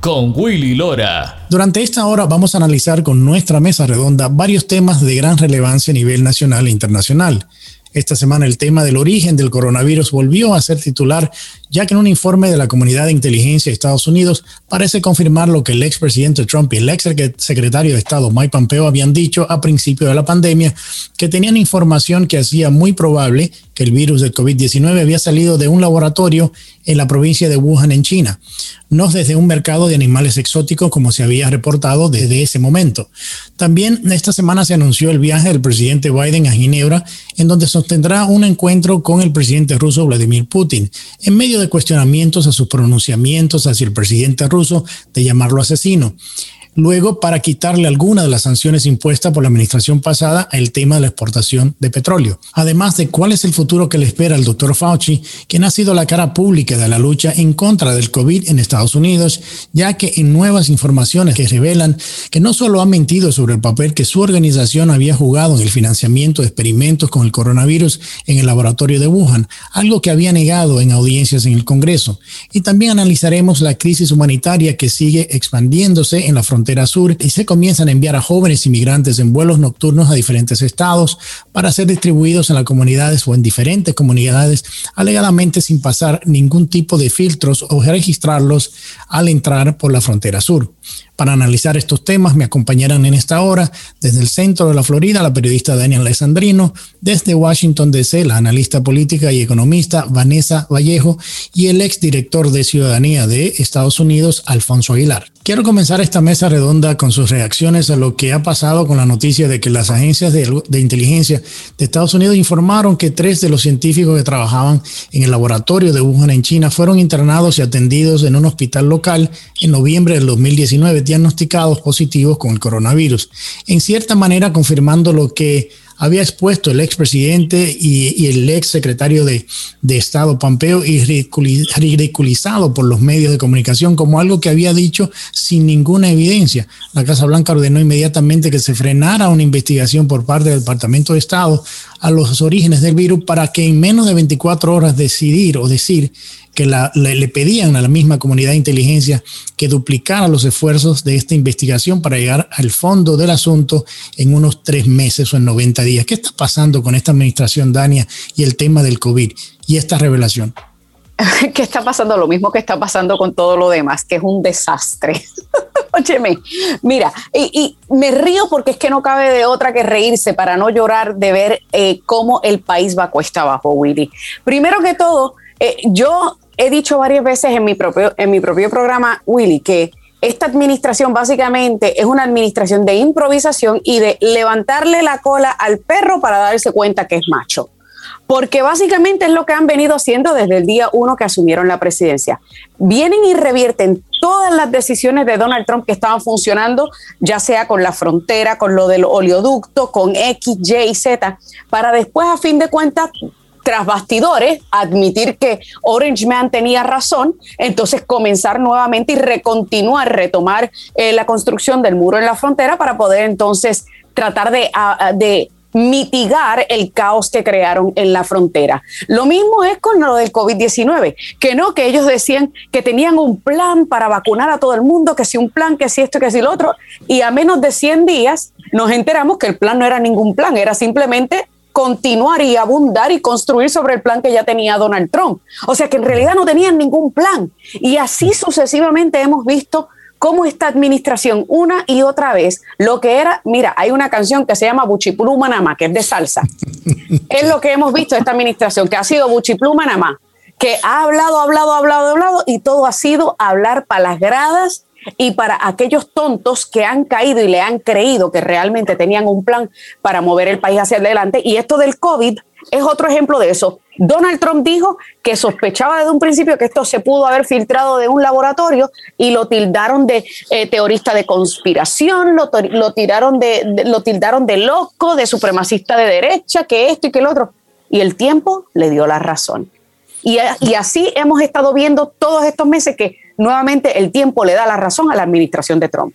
con Willy Lora. Durante esta hora vamos a analizar con nuestra mesa redonda varios temas de gran relevancia a nivel nacional e internacional. Esta semana el tema del origen del coronavirus volvió a ser titular, ya que en un informe de la Comunidad de Inteligencia de Estados Unidos parece confirmar lo que el expresidente Trump y el ex secretario de Estado Mike Pompeo habían dicho a principio de la pandemia, que tenían información que hacía muy probable que el virus del COVID-19 había salido de un laboratorio en la provincia de Wuhan, en China no desde un mercado de animales exóticos como se había reportado desde ese momento. También esta semana se anunció el viaje del presidente Biden a Ginebra, en donde sostendrá un encuentro con el presidente ruso Vladimir Putin, en medio de cuestionamientos a sus pronunciamientos hacia el presidente ruso de llamarlo asesino luego para quitarle alguna de las sanciones impuestas por la administración pasada al tema de la exportación de petróleo. Además de cuál es el futuro que le espera al doctor Fauci, quien ha sido la cara pública de la lucha en contra del COVID en Estados Unidos, ya que en nuevas informaciones que revelan que no solo ha mentido sobre el papel que su organización había jugado en el financiamiento de experimentos con el coronavirus en el laboratorio de Wuhan, algo que había negado en audiencias en el Congreso, y también analizaremos la crisis humanitaria que sigue expandiéndose en la frontera sur y se comienzan a enviar a jóvenes inmigrantes en vuelos nocturnos a diferentes estados para ser distribuidos en las comunidades o en diferentes comunidades, alegadamente sin pasar ningún tipo de filtros o registrarlos al entrar por la frontera sur. Para analizar estos temas me acompañarán en esta hora desde el centro de la Florida la periodista Daniel Alessandrino, desde Washington DC la analista política y economista Vanessa Vallejo y el ex director de Ciudadanía de Estados Unidos Alfonso Aguilar. Quiero comenzar esta mesa redonda con sus reacciones a lo que ha pasado con la noticia de que las agencias de, de, inteligencia de Estados Unidos informaron que tres de los científicos que trabajaban en el laboratorio de Wuhan en China fueron internados y atendidos en un hospital local en noviembre del 2019 diagnosticados positivos con el coronavirus, en cierta manera confirmando lo que había expuesto el expresidente y, y el ex secretario de, de, Estado Pompeo y ridiculizado por los medios de comunicación como algo que había dicho sin ninguna evidencia. La Casa Blanca ordenó inmediatamente que se frenara una investigación por parte del Departamento de Estado a los orígenes del virus para que en menos de 24 horas decidir o decir que le, pedían a la misma comunidad de inteligencia que duplicara los esfuerzos de esta investigación para llegar al fondo del asunto en unos tres meses o en 90 días. ¿Qué está pasando con esta administración, Dania, y el tema del COVID y esta revelación? ¿Qué está pasando? Lo mismo que está pasando con todo lo demás, que es un desastre. Óyeme, mira, y, me río porque es que no cabe de otra que reírse para no llorar de ver eh, cómo el país va cuesta abajo, Willy. Primero que todo, eh, yo he dicho varias veces en mi propio, en mi propio programa, Willy, que esta administración básicamente es una administración de improvisación y de levantarle la cola al perro para darse cuenta que es macho. Porque básicamente es lo que han venido haciendo desde el día uno que asumieron la presidencia. Vienen y revierten todas las decisiones de Donald Trump que estaban funcionando, ya sea con la frontera, con lo del oleoducto, con X, Y y Z, para después, a fin de cuentas, tras bastidores, admitir que Orange Man tenía razón, entonces comenzar nuevamente y recontinuar, retomar eh, la construcción del muro en la frontera para poder entonces tratar de, mitigar el caos que crearon en la frontera. Lo mismo es con lo del COVID-19, que no, que ellos decían que tenían un plan para vacunar a todo el mundo, que si un plan, que si esto, que si lo otro, y a menos de 100 días nos enteramos que el plan no era ningún plan, era simplemente continuar y abundar y construir sobre el plan que ya tenía Donald Trump. O sea que en realidad no tenían ningún plan. Y así sucesivamente hemos visto cómo esta administración una y otra vez lo que era, mira, hay una canción que se llama Buchipluma Namá, que es de salsa. es lo que hemos visto esta administración, que ha sido Buchipluma Namá, que ha hablado, hablado, hablado, hablado y todo ha sido hablar para las gradas y para aquellos tontos que han caído y le han creído que realmente tenían un plan para mover el país hacia adelante. Y esto del COVID es otro ejemplo de eso. Donald Trump dijo que sospechaba desde un principio que esto se pudo haber filtrado de un laboratorio y lo tildaron de eh, teorista de conspiración, lo, tiraron de, lo tildaron de loco, de supremacista de derecha, que esto y que el otro. Y el tiempo le dio la razón. Y, y así hemos estado viendo todos estos meses que nuevamente el tiempo le da la razón a la administración de Trump.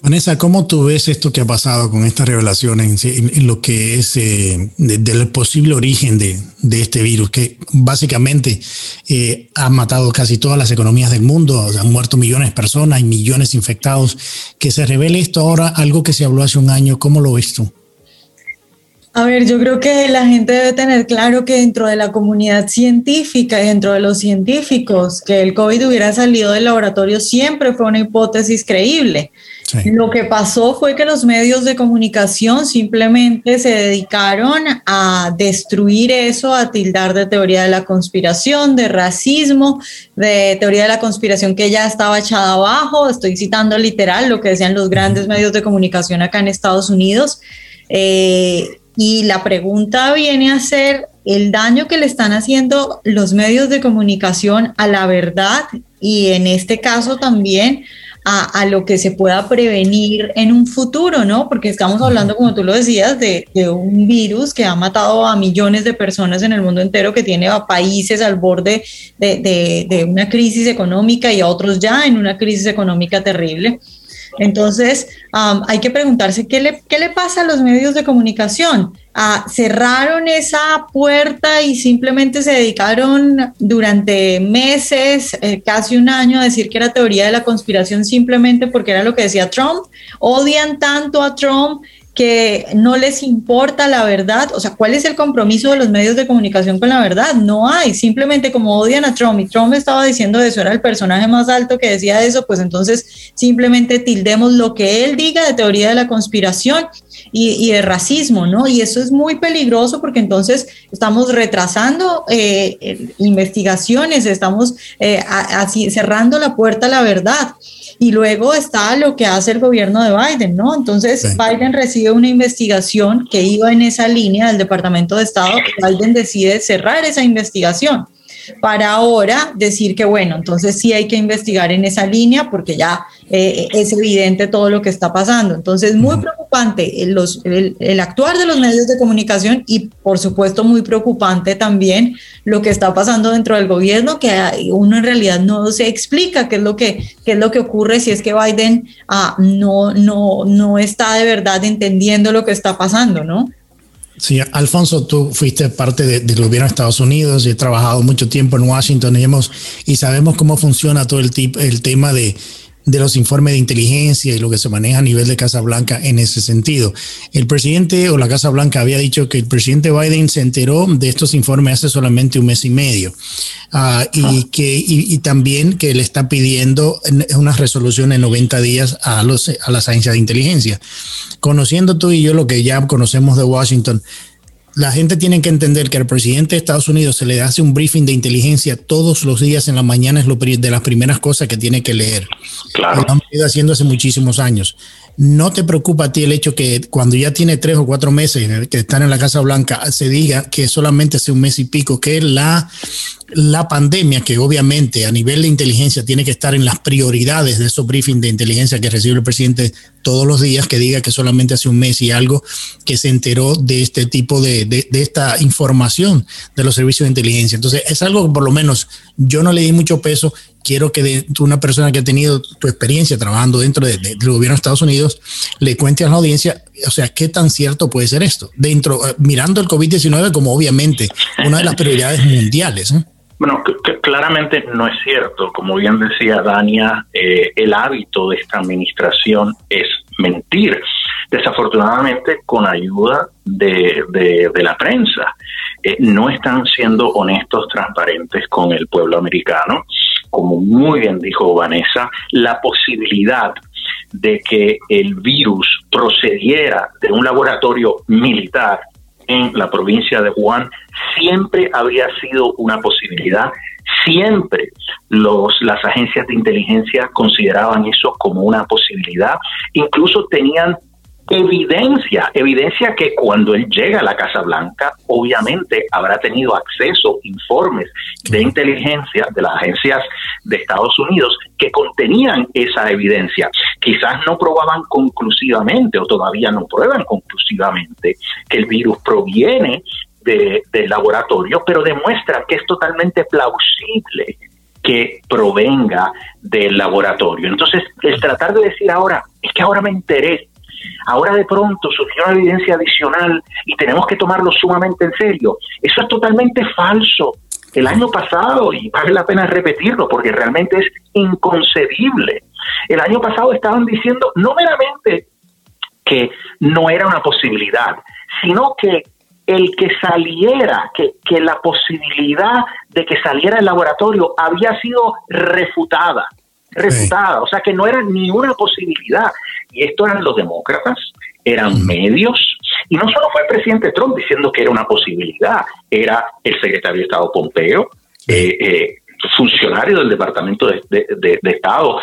Vanessa, ¿cómo tú ves esto que ha pasado con esta revelación en, lo que es eh, del posible origen de, este virus, que básicamente eh, ha matado casi todas las economías del mundo, han muerto millones de personas, hay millones infectados, que se revele esto ahora, algo que se habló hace un año, ¿cómo lo ves tú? A ver, yo creo que la gente debe tener claro que dentro de la comunidad científica y dentro de los científicos, que el COVID hubiera salido del laboratorio siempre fue una hipótesis creíble. Lo que pasó fue que los medios de comunicación simplemente se dedicaron a destruir eso, a tildar de teoría de la conspiración, de racismo, de teoría de la conspiración que ya estaba echada abajo. Estoy citando literal lo que decían los grandes medios de comunicación acá en Estados Unidos. Eh, y la pregunta viene a ser el daño que le están haciendo los medios de comunicación a la verdad y en este caso también a, lo que se pueda prevenir en un futuro, ¿no? Porque estamos hablando, como tú lo decías, de, un virus que ha matado a millones de personas en el mundo entero, que tiene a países al borde de, de una crisis económica y a otros ya en una crisis económica terrible. Entonces, hay que preguntarse ¿qué le, qué le pasa a los medios de comunicación. Ah, cerraron esa puerta y simplemente se dedicaron durante meses, eh, casi un año, a decir que era teoría de la conspiración simplemente porque era lo que decía Trump. Odian tanto a Trump que no les importa la verdad, o sea, ¿cuál es el compromiso de los medios de comunicación con la verdad? No hay, simplemente como odian a Trump y Trump estaba diciendo eso, era el personaje más alto que decía eso, pues entonces simplemente tildemos lo que él diga de teoría de la conspiración y, de racismo, ¿no? Y eso es muy peligroso porque entonces estamos retrasando eh, investigaciones, estamos eh, así cerrando la puerta a la verdad. Y luego está lo que hace el gobierno de Biden, ¿no? Entonces Biden recibe una investigación que iba en esa línea del Departamento de Estado y Biden decide cerrar esa investigación para ahora decir que, bueno, entonces sí hay que investigar en esa línea porque ya eh, es evidente todo lo que está pasando. Entonces, muy preocupante el, el, actuar de los medios de comunicación y, por supuesto, muy preocupante también lo que está pasando dentro del gobierno, que uno en realidad no se explica qué es lo que, qué es lo que ocurre si es que Biden ah, no, no, no está de verdad entendiendo lo que está pasando, ¿no? Sí, Alfonso, tú fuiste parte del gobierno de Estados Unidos y he trabajado mucho tiempo en Washington y, hemos, y sabemos cómo funciona todo el, el tema de de los informes de inteligencia y lo que se maneja a nivel de Casa Blanca en ese sentido. El presidente o la Casa Blanca había dicho que el presidente Biden se enteró de estos informes hace solamente un mes y medio ah, y que y, también que le está pidiendo una resolución en 90 días a, los, a las agencias de inteligencia. Conociendo tú y yo lo que ya conocemos de Washington, la gente tiene que entender que al presidente de Estados Unidos se le hace un briefing de inteligencia todos los días en la mañana, es lo de las primeras cosas que tiene que leer. Claro. Lo han ido haciendo hace muchísimos años. ¿No te preocupa a ti el hecho que cuando ya tiene tres o cuatro meses que están en la Casa Blanca se diga que solamente hace un mes y pico que la, la pandemia, que obviamente a nivel de inteligencia tiene que estar en las prioridades de esos briefings de inteligencia que recibe el presidente todos los días, que diga que solamente hace un mes y algo que se enteró de este tipo de, de, esta información de los servicios de inteligencia? Entonces es algo que por lo menos yo no le di mucho peso quiero que una persona que ha tenido tu experiencia trabajando dentro del gobierno de Estados Unidos le cuente a la audiencia, o sea, qué tan cierto puede ser esto, dentro, eh, mirando el COVID-19 como obviamente una de las prioridades mundiales. Bueno, claramente no es cierto. Como bien decía Dania, eh, el hábito de esta administración es mentir. Desafortunadamente, con ayuda de, de, la prensa, eh, no están siendo honestos, transparentes con el pueblo americano como muy bien dijo Vanessa, la posibilidad de que el virus procediera de un laboratorio militar en la provincia de Wuhan siempre habría sido una posibilidad. Siempre los, las agencias de inteligencia consideraban eso como una posibilidad. Incluso tenían evidencia, evidencia que cuando él llega a la Casa Blanca, obviamente habrá tenido acceso a informes de inteligencia de las agencias de Estados Unidos que contenían esa evidencia. Quizás no probaban conclusivamente o todavía no prueban conclusivamente que el virus proviene de, del laboratorio, pero demuestran que es totalmente plausible que provenga del laboratorio. Entonces, el tratar de decir ahora, es que ahora me enteré Ahora de pronto surgió una evidencia adicional y tenemos que tomarlo sumamente en serio. Eso es totalmente falso. El año pasado, y vale la pena repetirlo porque realmente es inconcebible, el año pasado estaban diciendo no meramente que no era una posibilidad, sino que el que saliera, que, que la posibilidad de que saliera el laboratorio había sido refutada refutada, o sea que no era ni una posibilidad. Y esto eran los demócratas, eran medios, y no solo fue el presidente Trump diciendo que era una posibilidad, era el secretario de Estado Pompeo, eh, eh, funcionario del Departamento de, de, Estado,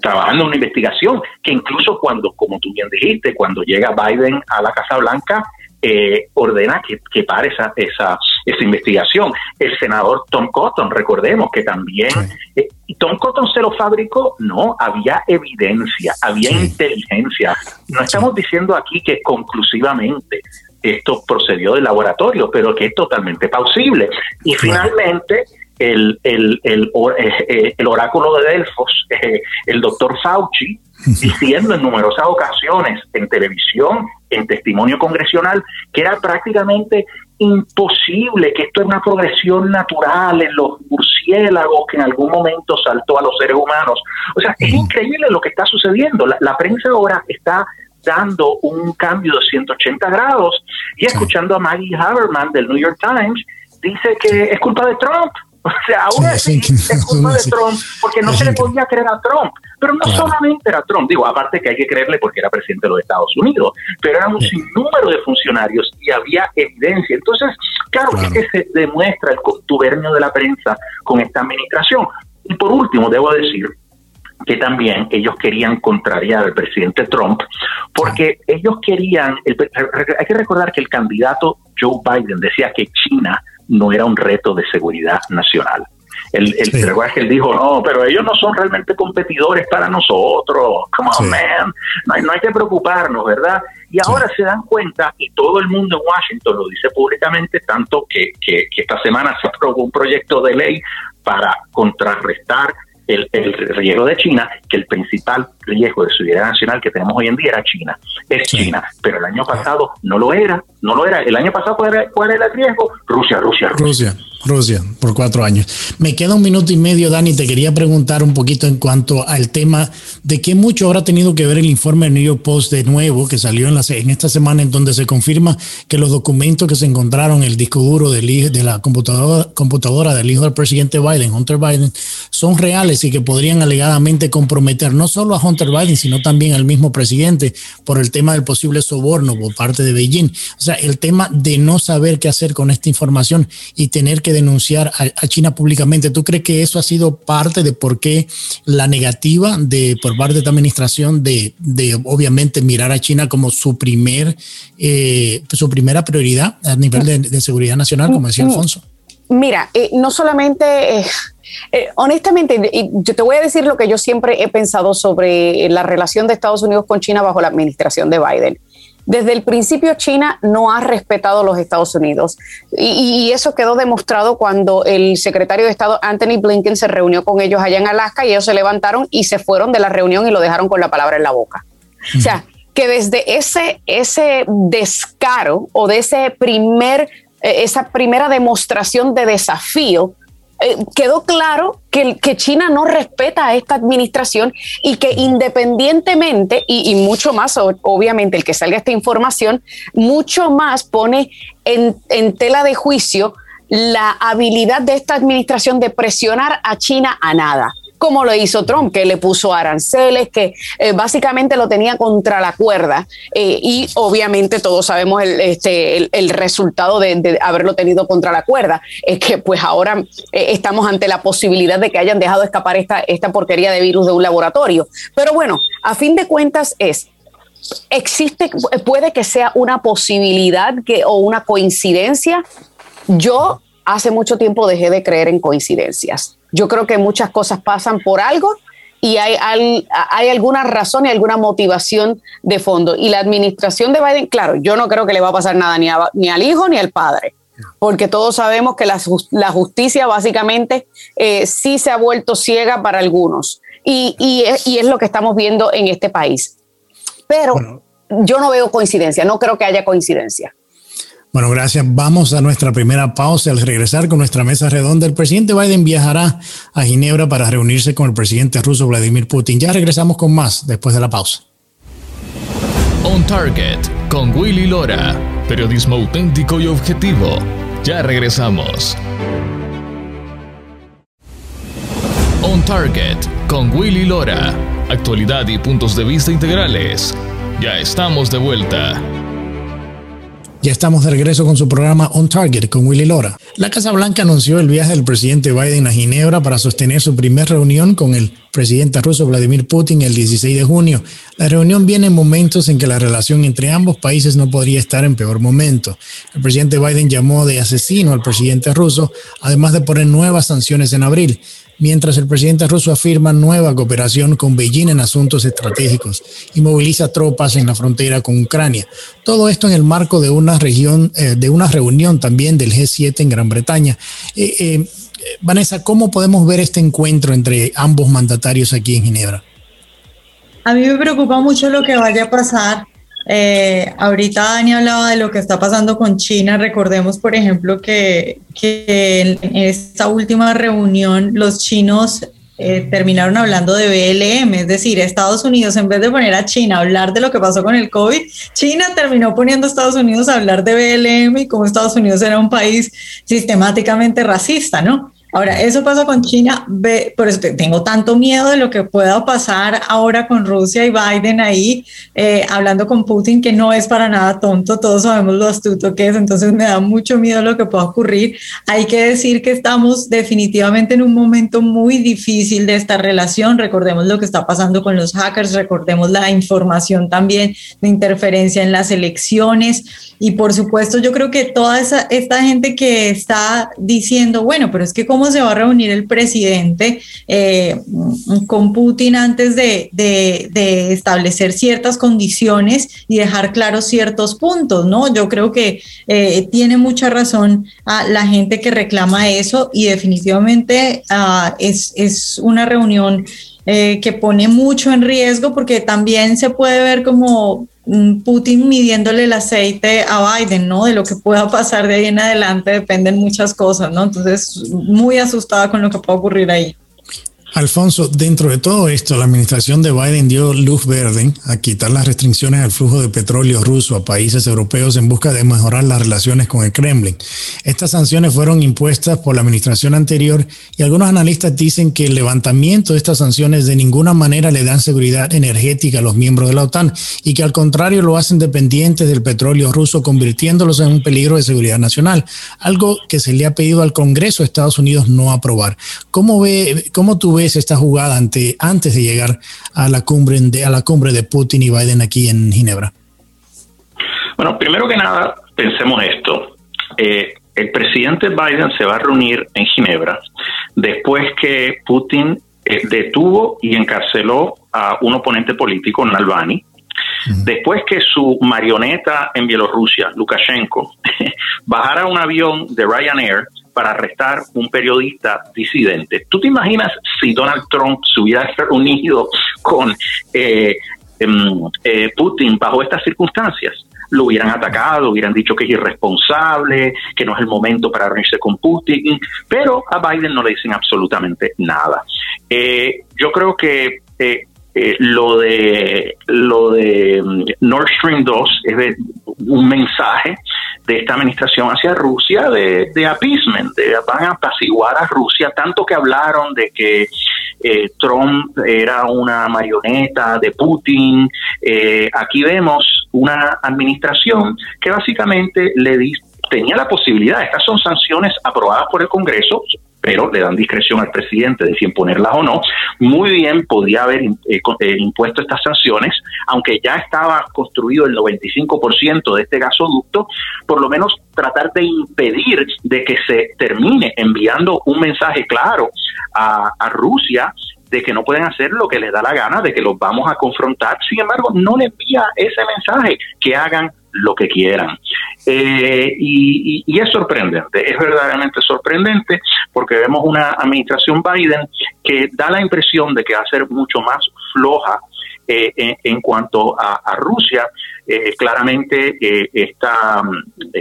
trabajando en una investigación que incluso cuando, como tú bien dijiste, cuando llega Biden a la Casa Blanca, eh, ordena que, que, pare esa, esa, esa investigación. El senador Tom Cotton, recordemos que también, eh, Tom Cotton se lo fabricó, no, había evidencia, había inteligencia. No estamos diciendo aquí que conclusivamente esto procedió del laboratorio, pero que es totalmente plausible. Y finalmente, el, el, el, eh, el, oráculo de Delfos, el doctor Fauci, diciendo en numerosas ocasiones en televisión, en testimonio congresional, que era prácticamente imposible, que esto es una progresión natural en los murciélagos que en algún momento saltó a los seres humanos. O sea, es increíble lo que está sucediendo. La, prensa ahora está dando un cambio de 180 grados y escuchando a Maggie Haberman del New York Times, dice que es culpa de Trump. O sea, ahora sí, es culpa de Trump, porque no se le podía creer a Trump. Pero no solamente era Trump, digo, aparte que hay que creerle porque era presidente de los Estados Unidos, pero era un sinnúmero de funcionarios y había evidencia. Entonces, claro, es que se demuestra el contubernio de la prensa con esta administración. Y por último, debo decir que también ellos querían contrariar al presidente Trump, porque ellos querían, hay que recordar que el candidato Joe Biden decía que China no era un reto de seguridad nacional. El, el que él dijo, no, pero ellos no son realmente competidores para nosotros. Come on, man. No hay, no hay que preocuparnos, ¿verdad? Y ahora se dan cuenta, y todo el mundo en Washington lo dice públicamente, tanto que, que, que esta semana se aprobó un proyecto de ley para contrarrestar el, el, riesgo de China, que el principal riesgo de seguridad nacional que tenemos hoy en día era China. Es China, pero el año pasado no lo era, no lo era. El año pasado, ¿cuál era, cuál era el riesgo? Rusia, Rusia, Rusia. Rusia, por cuatro años. Me queda un minuto y medio, Dani. Te quería preguntar un poquito en cuanto al tema de qué mucho habrá tenido que ver el informe de New York Post de nuevo, que salió en, la, en esta semana, en donde se confirma que los documentos que se encontraron en el disco duro del, de la computadora, computadora del hijo del presidente Biden, Hunter Biden, son reales y que podrían alegadamente comprometer no solo a Hunter Biden, sino también al mismo presidente por el tema del posible soborno por parte de Beijing. O sea, el tema de no saber qué hacer con esta información y tener que denunciar a, China públicamente. ¿Tú crees que eso ha sido parte de por qué la negativa de por parte de esta administración de, de obviamente mirar a China como su primer eh, su primera prioridad a nivel de, seguridad nacional, como decía Alfonso? Mira, eh, no solamente, eh, honestamente, yo te voy a decir lo que yo siempre he pensado sobre la relación de Estados Unidos con China bajo la administración de Biden. Desde el principio China no ha respetado a los Estados Unidos y, eso quedó demostrado cuando el secretario de Estado Anthony Blinken se reunió con ellos allá en Alaska y ellos se levantaron y se fueron de la reunión y lo dejaron con la palabra en la boca. O sea, que desde ese, ese descaro o de ese primer, eh, esa primera demostración de desafío, eh, quedó claro que, China no respeta a esta administración y que independientemente, y, mucho más, obviamente, el que salga esta información, mucho más pone en tela de juicio la habilidad de esta administración de presionar a China a nada como lo hizo Trump, que le puso aranceles, que eh, básicamente lo tenía contra la cuerda. Eh, y obviamente todos sabemos el, este, el, resultado de, haberlo tenido contra la cuerda. Es que pues ahora eh, estamos ante la posibilidad de que hayan dejado escapar esta, esta porquería de virus de un laboratorio. Pero bueno, a fin de cuentas es existe, puede que sea una posibilidad o una coincidencia. Yo hace mucho tiempo dejé de creer en coincidencias. Yo creo que muchas cosas pasan por algo y hay, hay, alguna razón y alguna motivación de fondo. Y la administración de Biden, claro, yo no creo que le va a pasar nada ni, ni al hijo ni al padre, porque todos sabemos que la, la justicia básicamente eh, sí se ha vuelto ciega para algunos. Y, y, es, lo que estamos viendo en este país. Pero yo no veo coincidencia, no creo que haya coincidencia. Bueno, gracias. Vamos a nuestra primera pausa. Al regresar con nuestra mesa redonda, el presidente Biden viajará a Ginebra para reunirse con el presidente ruso Vladimir Putin. Ya regresamos con más después de la pausa. On Target con Willy Lora. Periodismo auténtico y objetivo. Ya regresamos. On Target con Willy Lora. Actualidad y puntos de vista integrales. Ya estamos de vuelta. Ya estamos de regreso con su programa On Target con Willy Lora. La Casa Blanca anunció el viaje del presidente Biden a Ginebra para sostener su primera reunión con el presidente ruso Vladimir Putin el 16 de junio. La reunión viene en momentos en que la relación entre ambos países no podría estar en peor momento. El presidente Biden llamó de asesino al presidente ruso, además de poner nuevas sanciones en abril mientras el presidente ruso afirma nueva cooperación con Beijing en asuntos estratégicos y moviliza tropas en la frontera con Ucrania. Todo esto en el marco de una región, eh, de una reunión también del G7 en Gran Bretaña. Eh, eh, Vanessa, ¿cómo podemos ver este encuentro entre ambos mandatarios aquí en Ginebra? A mí me preocupa mucho lo que vaya a pasar eh, ahorita Dani hablaba de lo que está pasando con China. Recordemos, por ejemplo, que, en esta última reunión los chinos eh, terminaron hablando de BLM, es decir, Estados Unidos, en vez de poner a China a hablar de lo que pasó con el COVID, China terminó poniendo a Estados Unidos a hablar de BLM y como Estados Unidos era un país sistemáticamente racista, ¿no? Ahora, eso pasa con China, por eso tengo tanto miedo de lo que pueda pasar ahora con Rusia y Biden ahí, eh, hablando con Putin, que no es para nada tonto, todos sabemos lo astuto que es, entonces me da mucho miedo lo que pueda ocurrir. Hay que decir que estamos definitivamente en un momento muy difícil de esta relación, recordemos lo que está pasando con los hackers, recordemos la información también de interferencia en las elecciones y por supuesto yo creo que toda esa, esta gente que está diciendo, bueno, pero es que cómo se va a reunir el presidente eh, con Putin antes de, establecer ciertas condiciones y dejar claros ciertos puntos, ¿no? Yo creo que eh, tiene mucha razón a la gente que reclama eso y definitivamente ah, es, es una reunión eh, que pone mucho en riesgo porque también se puede ver como Putin midiéndole el aceite a Biden, ¿no? De lo que pueda pasar de ahí en adelante dependen muchas cosas, ¿no? Entonces, muy asustada con lo que pueda ocurrir ahí. Alfonso, dentro de todo esto, la administración de Biden dio luz verde a quitar las restricciones al flujo de petróleo ruso a países europeos en busca de mejorar las relaciones con el Kremlin. Estas sanciones fueron impuestas por la administración anterior y algunos analistas dicen que el levantamiento de estas sanciones de ninguna manera le dan seguridad energética a los miembros de la OTAN y que al contrario lo hacen dependientes del petróleo ruso, convirtiéndolos en un peligro de seguridad nacional, algo que se le ha pedido al Congreso de Estados Unidos no aprobar. ¿Cómo, ve, cómo tú ves esta jugada ante, antes de llegar a la cumbre de, a la cumbre de Putin y Biden aquí en Ginebra? Bueno, primero que nada, pensemos esto. Eh, el presidente Biden se va a reunir en Ginebra después que Putin eh, detuvo y encarceló a un oponente político, Nalbani, Después que su marioneta en Bielorrusia, Lukashenko, bajara un avión de Ryanair para arrestar un periodista disidente. ¿Tú te imaginas si Donald Trump se hubiera reunido con eh, em, eh, Putin bajo estas circunstancias? Lo hubieran atacado, hubieran dicho que es irresponsable, que no es el momento para reunirse con Putin, pero a Biden no le dicen absolutamente nada. Eh, yo creo que lo de lo de mm, Nord Stream 2 es de un mensaje de esta administración hacia Rusia de, de appeasement, de van a apaciguar a Rusia, tanto que hablaron de que eh, Trump era una marioneta de Putin. Eh, aquí vemos una administración que básicamente le, tenía la posibilidad, estas son sanciones aprobadas por el Congreso, pero le dan discreción al presidente de si imponerlas o no, muy bien podía haber eh, eh, impuesto estas sanciones, aunque ya estaba construido el 95% de este gasoducto, por lo menos tratar de impedir de que se termine enviando un mensaje claro a, a Rusia de que no pueden hacer lo que les da la gana, de que los vamos a confrontar. Sin embargo, no le envía ese mensaje, que hagan lo que quieran. Eh, y, es sorprendente, es verdaderamente sorprendente porque vemos una administración Biden que da la impresión de que va a ser mucho más floja eh, en, cuanto a, Rusia. Eh, claramente está,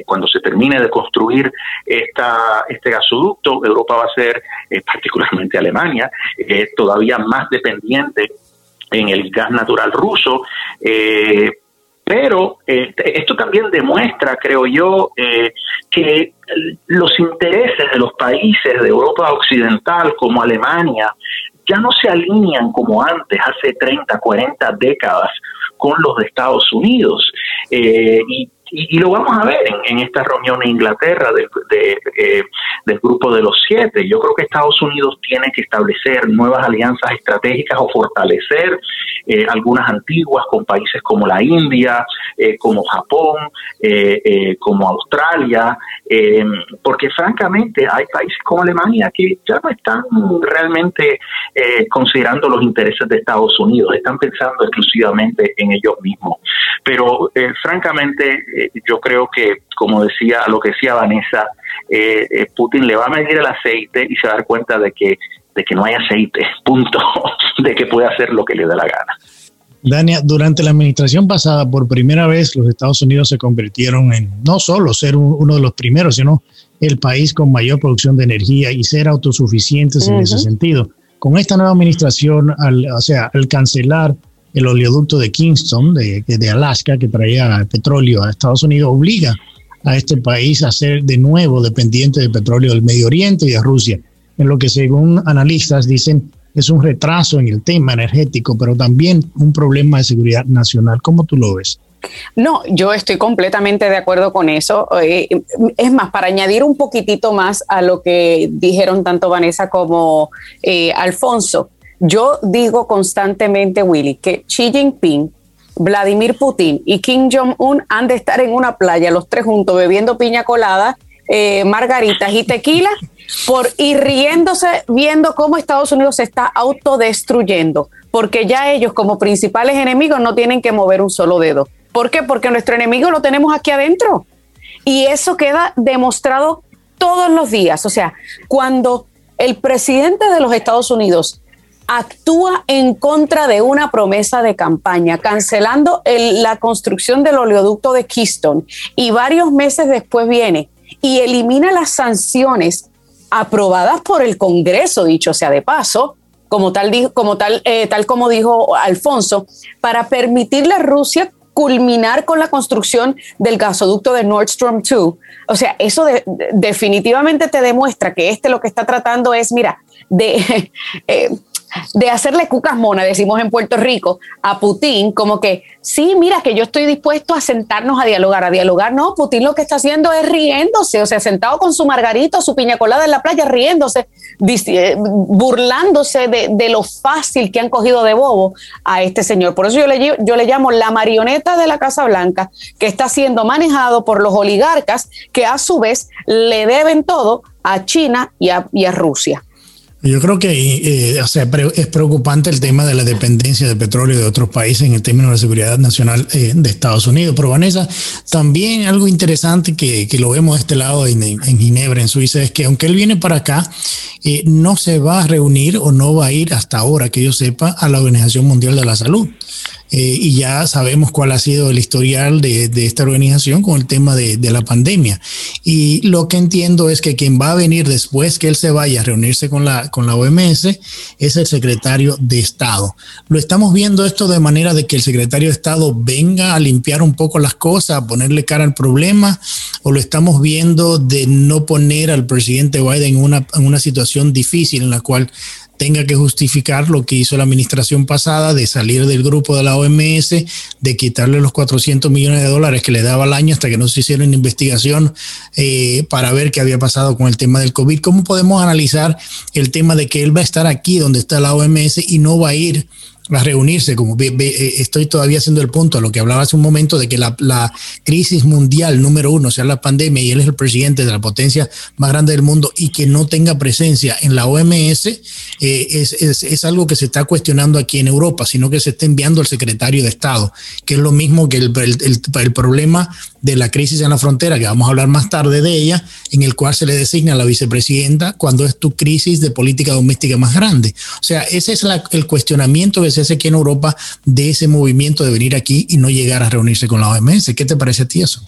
cuando se termine de construir esta, este gasoducto, Europa va a ser, particularmente Alemania, todavía más dependiente en el gas natural ruso. Pero eh, esto también demuestra, creo yo, eh, que los intereses de los países de Europa Occidental como Alemania ya no se alinean como antes, hace 30, 40 décadas, con los de Estados Unidos. Eh, y y, lo vamos a ver en, esta reunión en Inglaterra del, eh, del grupo de los siete. Yo creo que Estados Unidos tiene que establecer nuevas alianzas estratégicas o fortalecer eh, algunas antiguas con países como la India, eh, como Japón, como Australia, porque francamente hay países como Alemania que ya no están realmente considerando los intereses de Estados Unidos, están pensando exclusivamente en ellos mismos. Pero francamente eh, yo creo que, como decía, lo que decía Vanessa, eh, eh, Putin le va a medir el aceite y se va a dar cuenta de que, de que no hay aceite, punto, de que puede hacer lo que le dé la gana. Dania, durante la administración pasada, por primera vez los Estados Unidos se convirtieron en no solo ser uno de los primeros, sino el país con mayor producción de energía y ser autosuficientes en ese sentido. Con esta nueva administración, al, o sea, al cancelar el oleoducto de Kingston, de, Alaska, que traía petróleo a Estados Unidos, obliga a este país a ser de nuevo dependiente de petróleo del Medio Oriente y de Rusia, en lo que según analistas dicen es un retraso en el tema energético, pero también un problema de seguridad nacional. ¿Cómo tú lo ves? No, yo estoy completamente de acuerdo con eso. Eh, es más, para añadir un poquitito más a lo que dijeron tanto Vanessa como eh, Alfonso, yo digo constantemente, Willy, que Xi Jinping, Vladimir Putin y Kim Jong-un han de estar en una playa, los tres juntos, bebiendo piña colada, eh, margaritas y tequila, por, y riéndose, viendo cómo Estados Unidos se está autodestruyendo, porque ya ellos como principales enemigos no tienen que mover un solo dedo. ¿Por qué? Porque nuestro enemigo lo tenemos aquí adentro. Y eso queda demostrado todos los días. O sea, cuando el presidente de los Estados Unidos actúa en contra de una promesa de campaña, cancelando la construcción del oleoducto de Keystone y varios meses después viene y elimina las sanciones aprobadas por el Congreso, dicho sea de paso, como tal, como eh, tal como dijo Alfonso, para permitirle a Rusia culminar con la construcción del gasoducto de Nord Stream 2. O sea, eso definitivamente te demuestra que este lo que está tratando es, mira, de eh, de hacerle cucas mona, decimos en Puerto Rico, a Putin, como que, sí, mira, que yo estoy dispuesto a sentarnos a dialogar, a dialogar. No, Putin lo que está haciendo es riéndose, o sea, sentado con su margarito, su piña colada en la playa, riéndose, eh, burlándose de, lo fácil que han cogido de bobo a este señor. Por eso yo le, yo le llamo la marioneta de la Casa Blanca, que está siendo manejado por los oligarcas, que a su vez le deben todo a China y a Rusia. Yo creo que eh, o sea, es preocupante el tema de la dependencia de petróleo de otros países en el término de la seguridad nacional eh, de Estados Unidos. Pero Vanessa, también algo interesante que, que lo vemos de este lado en, Ginebra, en Suiza, es que aunque él viene para acá, eh, no se va a reunir o no va a ir hasta ahora, que yo sepa, a la Organización Mundial de la Salud. Eh, y ya sabemos cuál ha sido el historial de, esta organización con el tema de, la pandemia. Y lo que entiendo es que quien va a venir después que él se vaya a reunirse con la, con la OMS es el secretario de Estado. Lo estamos viendo esto de manera de que el secretario de Estado venga a limpiar un poco las cosas, a ponerle cara al problema, o lo estamos viendo de no poner al presidente Biden en una, en una situación difícil en la cual tenga que justificar lo que hizo la administración pasada de salir del grupo de la OMS, de quitarle los 400 millones de dólares que le daba al año hasta que no se hiciera una investigación eh, para ver qué había pasado con el tema del COVID. ¿Cómo podemos analizar el tema de que él va a estar aquí donde está la OMS y no va a ir a reunirse, como eh, estoy todavía haciendo el punto a lo que hablaba hace un momento de que la, crisis mundial número uno sea la pandemia y él es el presidente de la potencia más grande del mundo y que no tenga presencia en la OMS eh, es, es, algo que se está cuestionando aquí en Europa, sino que se está enviando al secretario de Estado, que es lo mismo que el, el, el problema de la crisis en la frontera, que vamos a hablar más tarde de ella, en el cual se le designa a la vicepresidenta cuando es tu crisis de política doméstica más grande. O sea, ese es el cuestionamiento que se hace aquí en Europa de ese movimiento de venir aquí y no llegar a reunirse con la OMS. ¿Qué te parece a ti eso?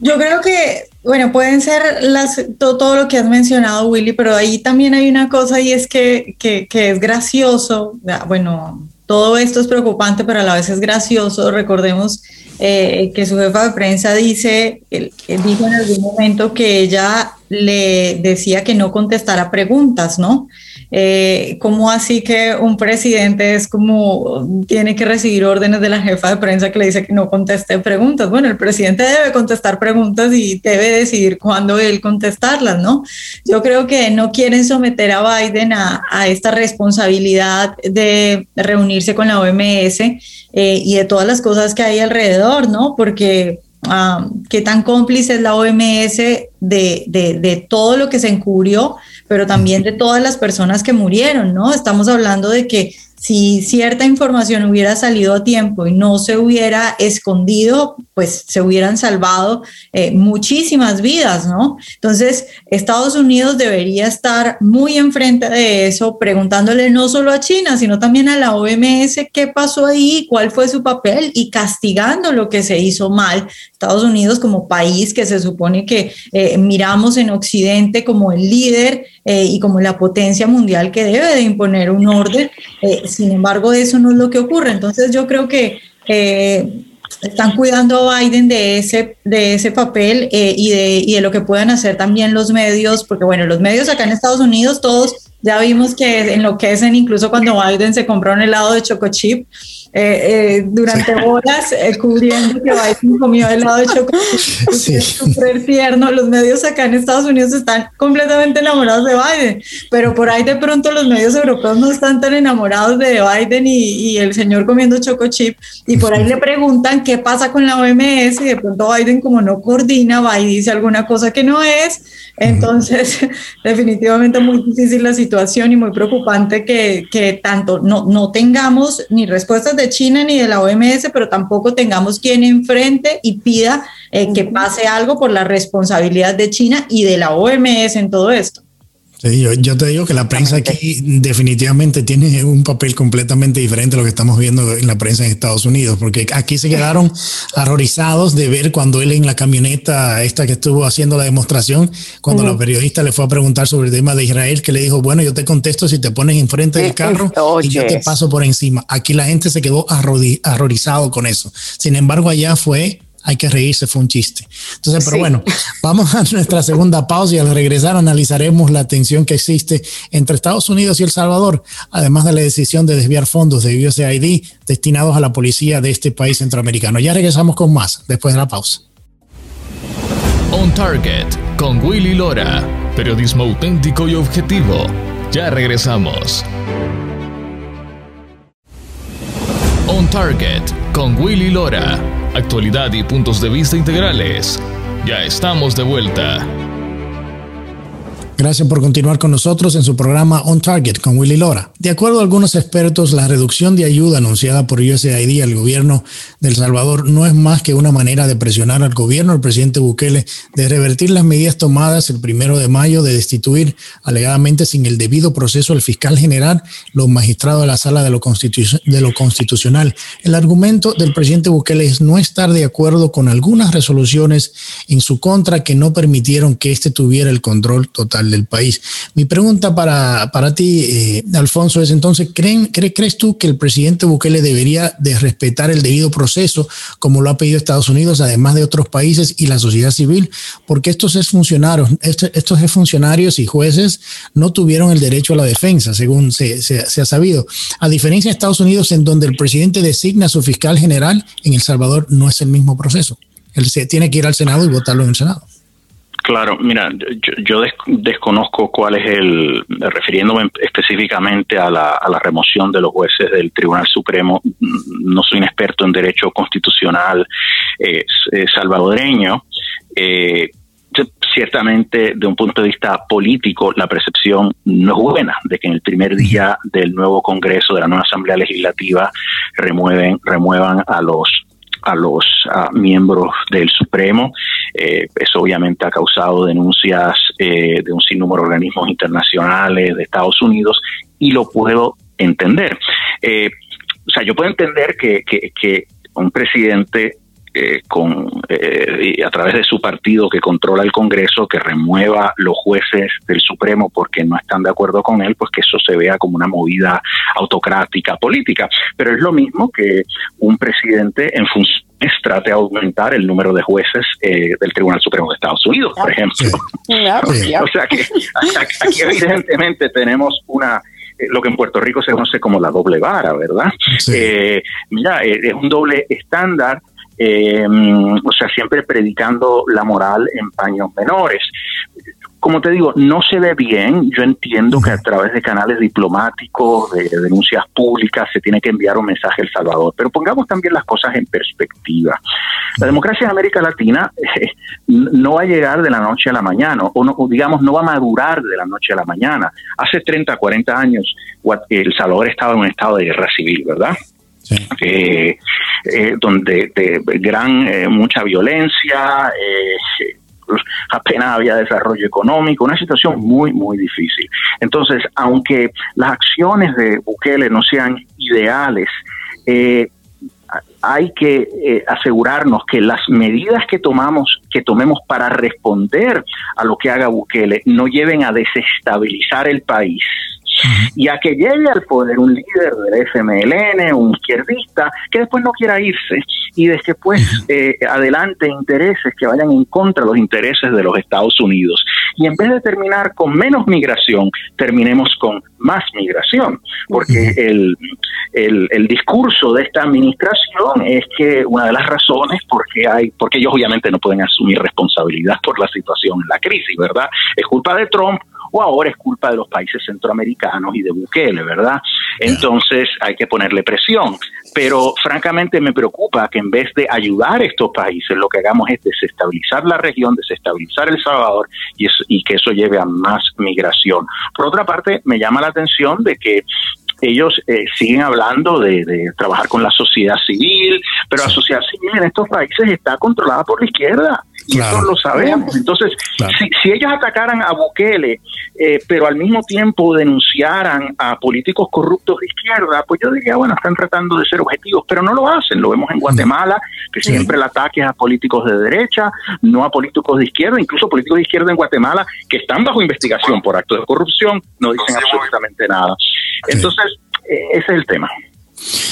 Yo creo que, bueno, pueden ser las, todo, lo que has mencionado, Willy, pero ahí también hay una cosa y es que, que, que es gracioso, bueno, todo esto es preocupante, pero a la vez es gracioso. Recordemos eh, que su jefa de prensa dice, él, dijo en algún momento que ella le decía que no contestara preguntas, ¿no? Eh, ¿Cómo así que un presidente es como tiene que recibir órdenes de la jefa de prensa que le dice que no conteste preguntas? Bueno, el presidente debe contestar preguntas y debe decidir cuándo él contestarlas, ¿no? Yo creo que no quieren someter a Biden a, esta responsabilidad de reunirse con la OMS eh, y de todas las cosas que hay alrededor, ¿no? Porque ah, qué tan cómplice es la OMS de, de, de, todo lo que se encubrió, pero también de todas las personas que murieron, ¿no? Estamos hablando de que si cierta información hubiera salido a tiempo y no se hubiera escondido, pues se hubieran salvado eh, muchísimas vidas, ¿no? Entonces, Estados Unidos debería estar muy enfrente de eso, preguntándole no solo a China, sino también a la OMS qué pasó ahí, cuál fue su papel y castigando lo que se hizo mal. Estados Unidos como país que se supone que eh, miramos en Occidente como el líder eh, y como la potencia mundial que debe de imponer un orden sin embargo, eso no es lo que ocurre. Entonces yo creo que eh, están cuidando a Biden de ese, de ese papel eh, y, de, y de lo que puedan hacer también los medios, porque bueno, los medios acá en Estados Unidos todos ya vimos que enloquecen incluso cuando Biden se compró un helado de choco chip eh, eh, durante horas eh, cubriendo que Biden comió helado de chocolate. Es súper tierno. Los medios acá en Estados Unidos están completamente enamorados de Biden, pero por ahí de pronto los medios europeos no están tan enamorados de Biden y, y el señor comiendo choco chip. Y por ahí le preguntan qué pasa con la OMS y de pronto Biden como no coordina, va y dice alguna cosa que no es. Entonces, definitivamente muy difícil la situación y muy preocupante que, que tanto no, no tengamos ni respuestas de China ni de la OMS, pero tampoco tengamos quien enfrente y pida eh, que pase algo por la responsabilidad de China y de la OMS en todo esto. Sí, yo, te digo que la prensa aquí definitivamente tiene un papel completamente diferente a lo que estamos viendo en la prensa en Estados Unidos, porque aquí se quedaron horrorizados de ver cuando él en la camioneta esta que estuvo haciendo la demostración, cuando la periodista le fue a preguntar sobre el tema de Israel, que le dijo, bueno, yo te contesto si te pones enfrente del carro y yo te paso por encima. Aquí la gente se quedó horrorizado con eso. Sin embargo, allá fue hay que reírse, fue un chiste. Entonces, pero bueno, vamos a nuestra segunda pausa y al regresar analizaremos la tensión que existe entre Estados Unidos y El Salvador, además de la decisión de desviar fondos de USAID destinados a la policía de este país centroamericano. Ya regresamos con más después de la pausa. On Target con Willy Lora, periodismo auténtico y objetivo. Ya regresamos. On Target con Willy Lora actualidad y puntos de vista integrales. Ya estamos de vuelta. Gracias por continuar con nosotros en su programa On Target con Willy Lora. De acuerdo a algunos expertos, la reducción de ayuda anunciada por USAID al gobierno de El Salvador no es más que una manera de presionar al gobierno del presidente Bukele de revertir las medidas tomadas el primero de mayo de destituir alegadamente sin el debido proceso al fiscal general, los magistrados de la sala de lo, de lo constitucional. El argumento del presidente Bukele es no estar de acuerdo con algunas resoluciones en su contra que no permitieron que éste tuviera el control total Del país. Mi pregunta para, para ti, eh, Alfonso, es entonces, ¿creen, ¿crees tú que el presidente Bukele debería de respetar el debido proceso como lo ha pedido Estados Unidos, además de otros países y la sociedad civil? Porque estos funcionarios, estos, estos funcionarios y jueces no tuvieron el derecho a la defensa, según se, se, se ha sabido. A diferencia de Estados Unidos, en donde el presidente designa a su fiscal general, en El Salvador no es el mismo proceso. Él se tiene que ir al Senado y votarlo en el Senado. Claro, mira, yo, desconozco cuál es el, refiriéndome específicamente a la, remoción de los jueces del Tribunal Supremo, no soy un experto en derecho constitucional eh, salvadoreño. Eh, ciertamente, de un punto de vista político, la percepción no es buena de que en el primer día del nuevo Congreso, de la nueva Asamblea Legislativa, remueven, remuevan a los a los miembros del Supremo. Eh, eso obviamente ha causado denuncias eh, de un sinnúmero de organismos internacionales de Estados Unidos y lo puedo entender. Eh, o sea, yo puedo entender que, que, que un presidente eh, con eh, a través de su partido que controla el Congreso que remueva los jueces del Supremo porque no están de acuerdo con él, pues que eso se vea como una movida autocrática política. Pero es lo mismo que un presidente en funciones trate de aumentar el número de jueces eh, del Tribunal Supremo de Estados Unidos, por ejemplo. o sea que aquí evidentemente tenemos una lo que en Puerto Rico se conoce como la doble vara, ¿verdad? mira, es un doble estándar eh, o sea, siempre predicando la moral en paños menores. Como te digo, no se ve bien. Yo entiendo que a través de canales diplomáticos, de denuncias públicas, se tiene que enviar un mensaje a El Salvador. Pero pongamos también las cosas en perspectiva. La democracia en América Latina no va a llegar de la noche a la mañana, o, no, digamos, no va a madurar de la noche a la mañana. Hace 30, 40 años, El Salvador estaba en un estado de guerra civil, ¿verdad? Eh, eh, donde de gran, eh, mucha violencia, apenas había desarrollo económico, una situación muy, muy difícil. Entonces, aunque las acciones de Bukele no sean ideales, hay que asegurarnos que las medidas que tomamos, que tomemos para responder a lo que haga Bukele, no lleven a desestabilizar el país y a que llegue al poder un líder del FMLN, un izquierdista, que después no quiera irse y después eh, adelante intereses que vayan en contra de los intereses de los Estados Unidos. Y en vez de terminar con menos migración, terminemos con más migración, porque el, el, el, discurso de esta administración es que una de las razones porque hay, porque ellos obviamente no pueden asumir responsabilidad por la situación en la crisis, ¿verdad? Es culpa de Trump o ahora es culpa de los países centroamericanos y de Bukele, ¿verdad? Entonces hay que ponerle presión. Pero francamente me preocupa que en vez de ayudar a estos países, lo que hagamos es desestabilizar la región, desestabilizar El Salvador y, y que eso lleve a más migración. Por otra parte, me llama la atención de que ellos eh, siguen hablando de, trabajar con la sociedad civil, pero la sociedad civil en estos países está controlada por la izquierda. Y eso lo sabemos. Entonces, si, ellos atacaran a Bukele, eh, pero al mismo tiempo denunciaran a políticos corruptos de izquierda, pues yo diría, bueno, están tratando de ser objetivos, pero no lo hacen. Lo vemos en Guatemala, que siempre el ataque es a políticos de derecha, no a políticos de izquierda, incluso políticos de izquierda en Guatemala que están bajo investigación por actos de corrupción, no dicen absolutamente nada. Entonces, eh, ese es el tema.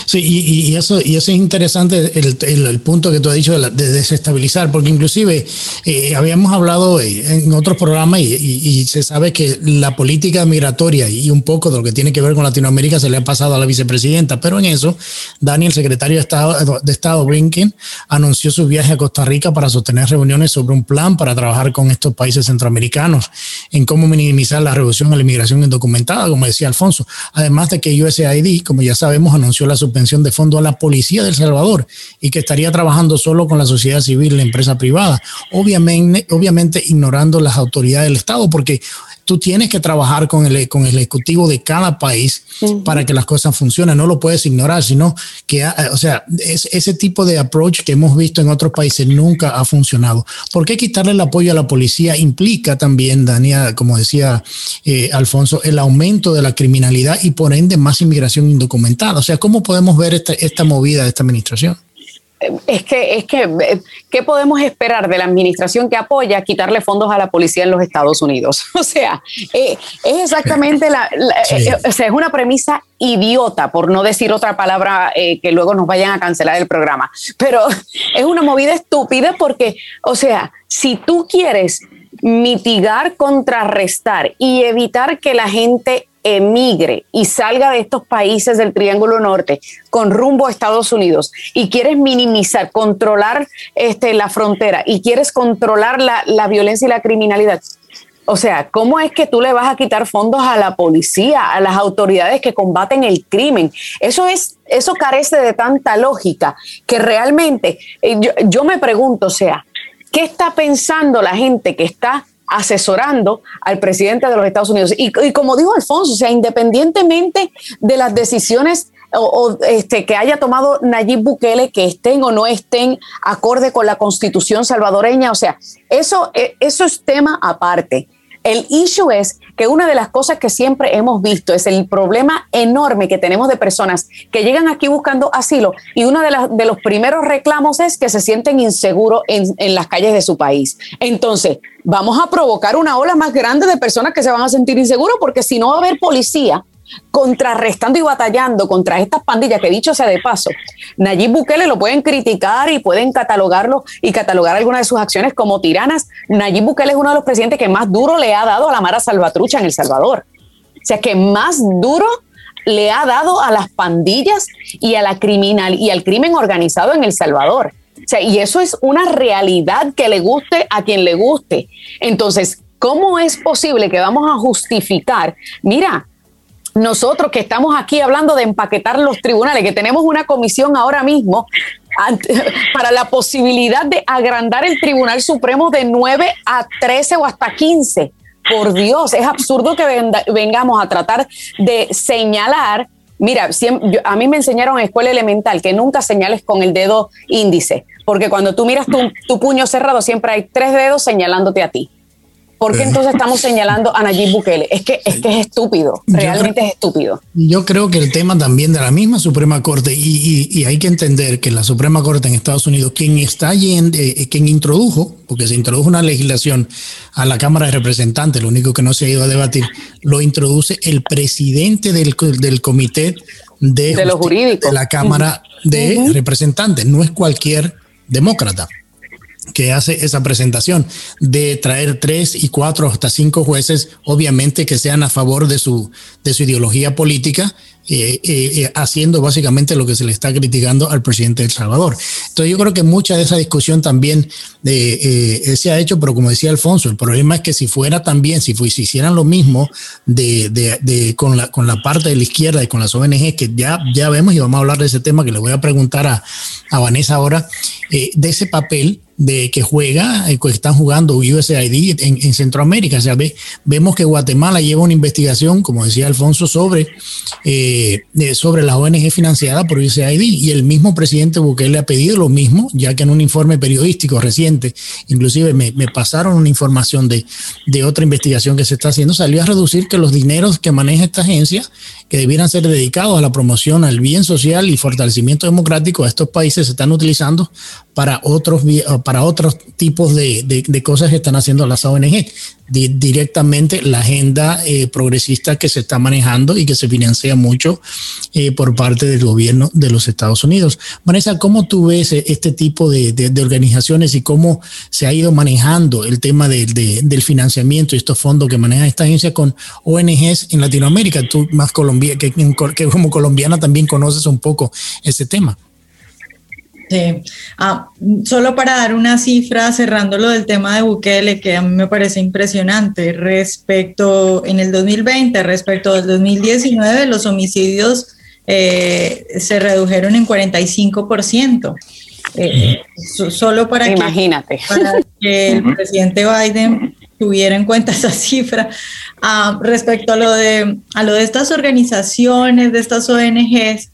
Sí, y, eso, y eso es interesante el, punto que tú has dicho de, desestabilizar, porque inclusive eh, habíamos hablado en otros programas y, se sabe que la política migratoria y un poco de lo que tiene que ver con Latinoamérica se le ha pasado a la vicepresidenta, pero en eso, Daniel, secretario de Estado, de Estado Blinken, anunció su viaje a Costa Rica para sostener reuniones sobre un plan para trabajar con estos países centroamericanos en cómo minimizar la reducción de la inmigración indocumentada, como decía Alfonso, además de que USAID, como ya sabemos, anunció la suspensión de fondo a la policía de El Salvador y que estaría trabajando solo con la sociedad civil la empresa privada, obviamente, obviamente ignorando las autoridades del Estado, porque tú tienes que trabajar con el, con el ejecutivo de cada país para que las cosas funcionen. No lo puedes ignorar, sino que, ah, o sea, ese tipo de approach que hemos visto en otros países nunca ha funcionado. ¿Por qué quitarle el apoyo a la policía implica también, Daniel, como decía eh, Alfonso, el aumento de la criminalidad y por ende más inmigración indocumentada? O sea, ¿cómo podemos ver esta, esta movida de esta administración? Es que, es que, eh, ¿qué podemos esperar de la administración que apoya quitarle fondos a la policía en los Estados Unidos? O sea, eh, es exactamente la, eh, o sea, es una premisa idiota, por no decir otra palabra que luego nos vayan a cancelar el programa. Pero es una movida estúpida porque, o sea, si tú quieres mitigar, contrarrestar y evitar que la gente emigre y salga de estos países del Triángulo Norte con rumbo a Estados Unidos y quieres minimizar, controlar este, la frontera y quieres controlar la, la violencia y la criminalidad, o sea, ¿cómo es que tú le vas a quitar fondos a la policía, a las autoridades que combaten el crimen? Eso es, eso carece de tanta lógica que realmente eh, yo, yo me pregunto, o sea, ¿qué está pensando la gente que está asesorando al presidente de los Estados Unidos. Y, como dijo Alfonso, o sea, independientemente de las decisiones o, este, que haya tomado Nayib Bukele, que estén o no estén acorde con la constitución salvadoreña, o sea, eso, e, eso es tema aparte. El issue es que una de las cosas que siempre hemos visto es el problema enorme que tenemos de personas que llegan aquí buscando asilo y uno de, de los primeros reclamos es que se sienten inseguros en, en las calles de su país. Entonces, vamos a provocar una ola más grande de personas que se van a sentir inseguros porque si no va a haber policía contrarrestando y batallando contra estas pandillas, que dicho sea de paso, Nayib Bukele lo pueden criticar y pueden catalogarlo y catalogar algunas de sus acciones como tiranas. Nayib Bukele es uno de los presidentes que más duro le ha dado a la Mara Salvatrucha en El Salvador. O sea, que más duro le ha dado a las pandillas y a la criminal y al crimen organizado en El Salvador. O sea, y eso es una realidad que le guste a quien le guste. Entonces, ¿cómo es posible que vamos a justificar? Mira, nosotros que estamos aquí hablando de empaquetar los tribunales, que tenemos una comisión ahora mismo para la posibilidad de agrandar el Tribunal Supremo de 9 a 13 o hasta 15. Por Dios, es absurdo que vengamos a tratar de señalar. Mira, a mí me enseñaron en escuela elemental que nunca señales con el dedo índice, porque cuando tú miras tu, tu puño cerrado siempre hay tres dedos señalándote a ti. ¿Por qué entonces estamos señalando a Nayib Bukele? Es que es, que es estúpido, realmente es estúpido. Yo creo que el tema también de la misma Suprema Corte, y, hay que entender que la Suprema Corte en Estados Unidos, quien está yendo, eh, quien introdujo, porque se introdujo una legislación a la Cámara de Representantes, lo único que no se ha ido a debatir, lo introduce el presidente del, del comité de, de, de la Cámara de Representantes, no es cualquier demócrata que hace esa presentación de traer tres y cuatro hasta cinco jueces, obviamente que sean a favor de su, de su ideología política, eh, eh, eh, haciendo básicamente lo que se le está criticando al presidente de El Salvador. Entonces yo creo que mucha de esa discusión también se ha hecho, pero como decía Alfonso, el problema es que si fuera también, si, si hicieran lo mismo de, de, con, la, con la parte de la izquierda y con las ONG, que ya, ya vemos y vamos a hablar de ese tema que le voy a preguntar a, a Vanessa ahora, de ese papel de que juega, que están jugando USAID en, en Centroamérica. O sea, vemos que Guatemala lleva una investigación, como decía Alfonso, sobre, eh, sobre las ONG financiadas por USAID y el mismo presidente Bukele ha pedido lo mismo, ya que en un informe periodístico reciente, inclusive me, me pasaron una información de, de otra investigación que se está haciendo, salió a reducir que los dineros que maneja esta agencia, que debieran ser dedicados a la promoción, al bien social y fortalecimiento democrático a estos países, se están utilizando para otros, para otros tipos de, de, cosas que están haciendo las ONG. directamente la agenda eh, progresista que se está manejando y que se financia mucho eh, por parte del gobierno de los Estados Unidos. Vanessa, ¿cómo tú ves este tipo de, de organizaciones y cómo se ha ido manejando el tema del financiamiento y estos fondos que maneja esta agencia con ONGs en Latinoamérica? Tú más Colombia, que como colombiana también conoces un poco ese tema. Sí. Ah, solo para dar una cifra, cerrando lo del tema de Bukele, que a mí me parece impresionante, respecto en el 2020, respecto del 2019, los homicidios eh, se redujeron en 45%. Eh, solo para Imagínate. para que el presidente Biden tuviera en cuenta esa cifra. Ah, respecto a lo, de, a lo de estas organizaciones, de estas ONGs,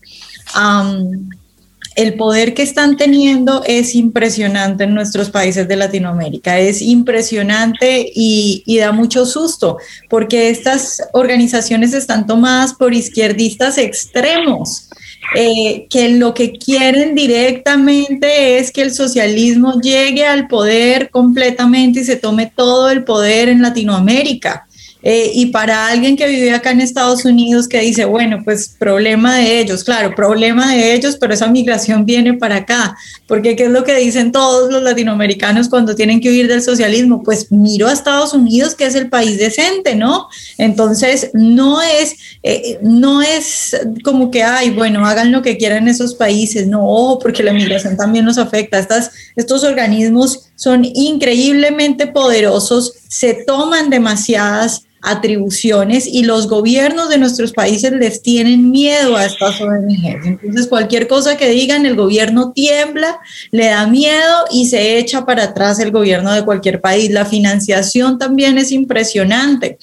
el poder que están teniendo es impresionante en nuestros países de Latinoamérica, es impresionante y, da mucho susto, porque estas organizaciones están tomadas por izquierdistas extremos. eh, que lo que quieren directamente es que el socialismo llegue al poder completamente y se tome todo el poder en Latinoamérica. Eh, y para alguien que vive acá en Estados Unidos que dice, bueno, pues problema de ellos, claro, problema de ellos, pero esa migración viene para acá, porque ¿qué es lo que dicen todos los latinoamericanos cuando tienen que huir del socialismo? Pues miro a Estados Unidos, que es el país decente, ¿no? Entonces, no es, eh, no es como que, ay, bueno, hagan lo que quieran esos países, no, porque la migración también nos afecta. Estas, estos organismos son increíblemente poderosos, se toman demasiadas atribuciones y los gobiernos de nuestros países les tienen miedo a estas ONGs. Entonces, cualquier cosa que digan, el gobierno tiembla, le da miedo y se echa para atrás el gobierno de cualquier país. La financiación también es impresionante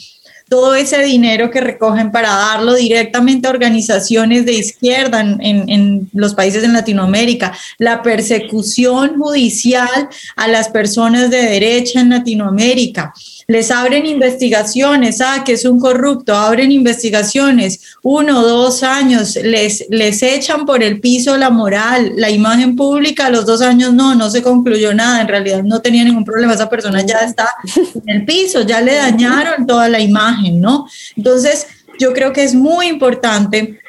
todo ese dinero que recogen para darlo directamente a organizaciones de izquierda en, los países en Latinoamérica, la persecución judicial a las personas de derecha en Latinoamérica les abren investigaciones, ah, que es un corrupto, abren investigaciones, uno, dos años, les, les echan por el piso la moral, la imagen pública, a los dos años no, no se concluyó nada, en realidad no tenía ningún problema, esa persona ya está en el piso, ya le dañaron toda la imagen, ¿no? Entonces, yo creo que es muy importante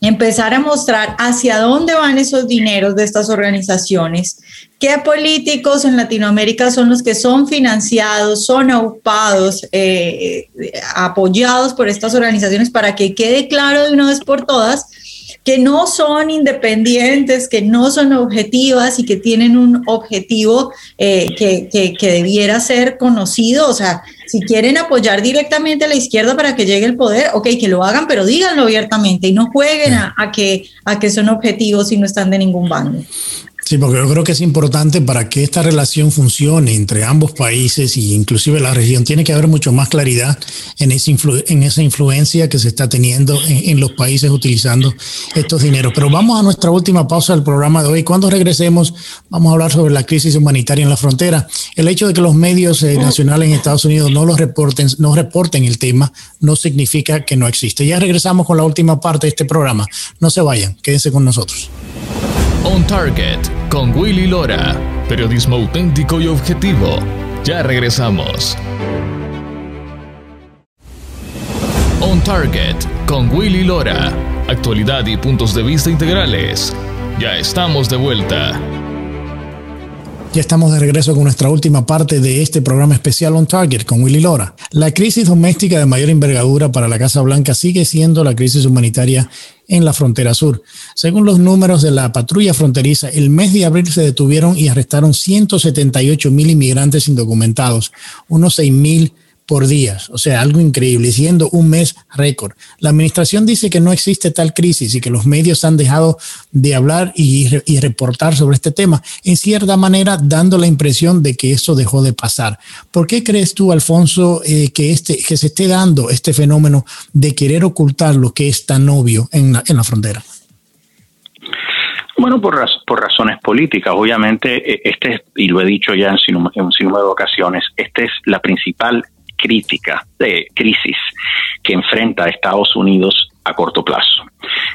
empezar a mostrar hacia dónde van esos dineros de estas organizaciones, qué políticos en Latinoamérica son los que son financiados, son aupados, eh, apoyados por estas organizaciones para que quede claro de una vez por todas que no son independientes, que no son objetivas y que tienen un objetivo eh, que, que, debiera ser conocido. O sea, si quieren apoyar directamente a la izquierda para que llegue el poder, ok, que lo hagan, pero díganlo abiertamente y no jueguen a, que, a que son objetivos y no están de ningún bando. Sí, porque yo creo que es importante para que esta relación funcione entre ambos países e inclusive la región. Tiene que haber mucho más claridad en, esa influencia que se está teniendo en, los países utilizando estos dineros. Pero vamos a nuestra última pausa del programa de hoy. Cuando regresemos, vamos a hablar sobre la crisis humanitaria en la frontera. El hecho de que los medios eh, nacionales en Estados Unidos no los reporten, no reporten el tema, no significa que no existe. Ya regresamos con la última parte de este programa. No se vayan, quédense con nosotros. On Target con Willy Lora. Periodismo auténtico y objetivo. Ya regresamos. On Target con Willy Lora. Actualidad y puntos de vista integrales. Ya estamos de vuelta. Ya estamos de regreso con nuestra última parte de este programa especial On Target con Willy Lora. La crisis doméstica de mayor envergadura para la Casa Blanca sigue siendo la crisis humanitaria en la frontera sur. Según los números de la patrulla fronteriza, el mes de abril se detuvieron y arrestaron 178 mil inmigrantes indocumentados, unos 6 mil por días, o sea, algo increíble, siendo un mes récord. La administración dice que no existe tal crisis y que los medios han dejado de hablar y, reportar sobre este tema, en cierta manera dando la impresión de que eso dejó de pasar. ¿Por qué crees tú, Alfonso, eh, que, este, que se esté dando este fenómeno de querer ocultar lo que es tan obvio en la, en la frontera? Bueno, por, por razones políticas. Obviamente, e, este, y lo he dicho ya en, en un sinnúmero de ocasiones, esta es la principal crítica, de crisis que enfrenta Estados Unidos a corto plazo.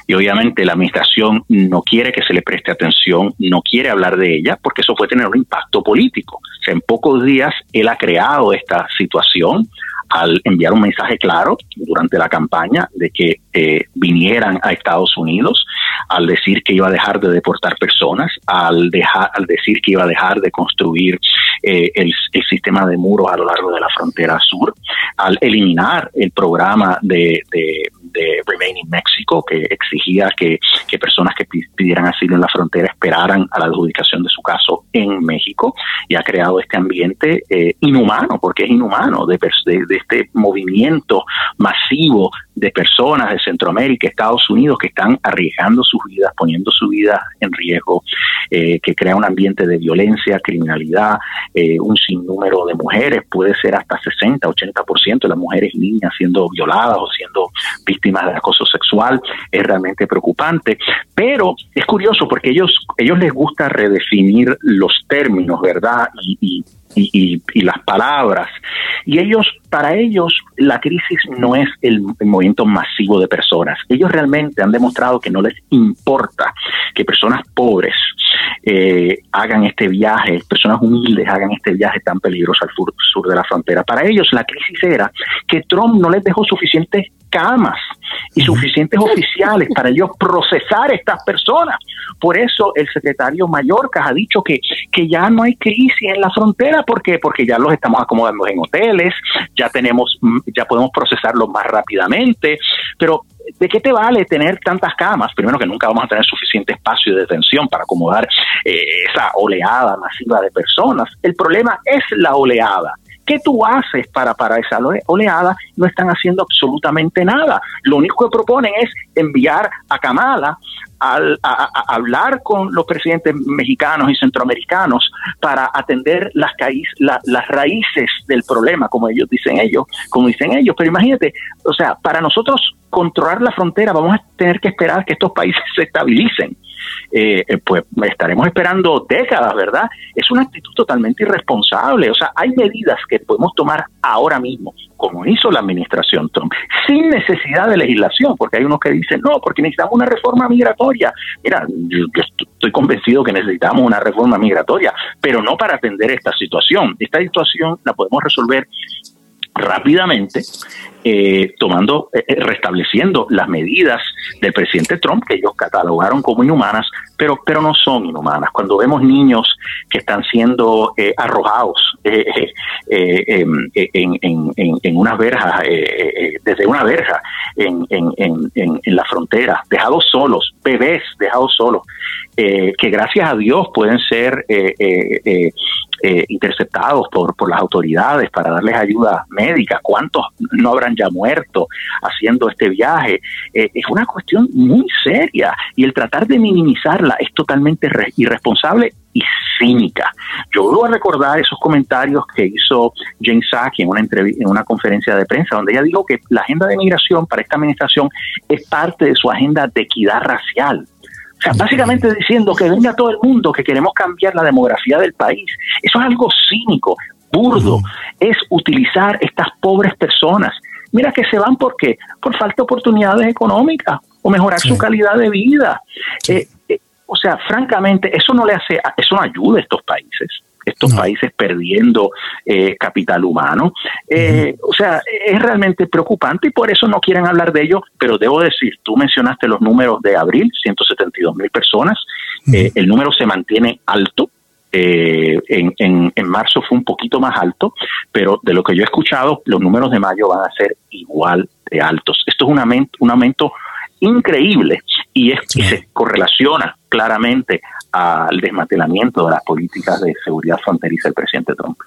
Y obviamente la administración no quiere que se le preste atención, no quiere hablar de ella, porque eso puede tener un impacto político. en pocos días él ha creado esta situación, al enviar un mensaje claro durante la campaña de que eh, vinieran a Estados Unidos, al decir que iba a dejar de deportar personas, al, dejar, al decir que iba a dejar de construir eh, el, sistema de muros a lo largo de la frontera sur, al eliminar el programa de, de, de Remaining Mexico, que exigía que, que, personas que pidieran asilo en la frontera esperaran a la adjudicación de su caso en México, y ha creado este ambiente eh, inhumano, porque es inhumano, de, de este movimiento masivo de personas de Centroamérica, Estados Unidos, que están arriesgando sus vidas, poniendo su vida en riesgo, eh, que crea un ambiente de violencia, criminalidad, eh, un sinnúmero de mujeres, puede ser hasta 60, 80% de las mujeres niñas siendo violadas o siendo víctimas de acoso sexual, es realmente preocupante. Pero es curioso porque ellos, ellos les gusta redefinir los términos, ¿verdad? y, y, las palabras. Y ellos, para ellos, la crisis no es el, movimiento masivo de personas. Ellos realmente han demostrado que no les importa que personas pobres eh, hagan este viaje, personas humildes hagan este viaje tan peligroso al sur, sur de la frontera. Para ellos la crisis era que Trump no les dejó suficientes camas y suficientes oficiales para ellos procesar estas personas. Por eso el secretario Mallorca ha dicho que, que ya no hay crisis en la frontera, ¿por Porque ya los estamos acomodando en hoteles, ya tenemos, mm, ya podemos procesarlos más rápidamente, pero ¿de qué te vale tener tantas camas? Primero que nunca vamos a tener suficiente espacio de detención para acomodar eh, esa oleada masiva de personas. El problema es la oleada. ¿Qué tú haces para, para esa oleada? No están haciendo absolutamente nada. Lo único que proponen es enviar a Kamala a, hablar con los presidentes mexicanos y centroamericanos para atender las, las raíces del problema, como ellos dicen ellos, como dicen ellos. Pero imagínate, o sea, para nosotros controlar la frontera vamos a tener que esperar que estos países se estabilicen. Eh, eh, pues estaremos esperando décadas, ¿verdad? Es una actitud totalmente irresponsable. O sea, hay medidas que podemos tomar ahora mismo, como hizo la administración Trump, sin necesidad de legislación, porque hay unos que dicen, no, porque necesitamos una reforma migratoria. Mira, yo, estoy convencido que necesitamos una reforma migratoria, pero no para atender esta situación. Esta situación la podemos resolver rápidamente eh, tomando, eh, eh, restableciendo las medidas del presidente Trump que ellos catalogaron como inhumanas, pero, pero no son inhumanas. Cuando vemos niños que están siendo arrojados en, en, en, unas verjas, desde una verja en, en, la frontera, dejados solos, bebés dejados solos, que gracias a Dios pueden ser interceptados por, por las autoridades para darles ayuda médica, ¿cuántos no habrán ya muerto haciendo este viaje. Eh, es una cuestión muy seria y el tratar de minimizarla es totalmente irresponsable y cínica. Yo voy a recordar esos comentarios que hizo Jane Saki en una, en una conferencia de prensa, donde ella dijo que la agenda de migración para esta administración es parte de su agenda de equidad racial. O sea, básicamente diciendo que venga todo el mundo, que queremos cambiar la demografía del país. Eso es algo cínico, burdo. Es utilizar estas pobres personas Mira que se van porque por falta de oportunidades económicas o mejorar su calidad de vida. Eh, eh, o sea, francamente, eso no le hace, eso no ayuda a estos países estos países perdiendo eh, capital humano. O sea, es realmente preocupante y por eso no quieren hablar de ello, pero debo decir, tú mencionaste los números de abril, 172 mil personas, el número se mantiene alto, eh, en, en, en, marzo fue un poquito más alto, pero de lo que yo he escuchado, los números de mayo van a ser igual de altos. Esto es un aumento, un aumento increíble y, es, y se correlaciona claramente al desmantelamiento de las políticas de seguridad fronteriza del presidente Trump.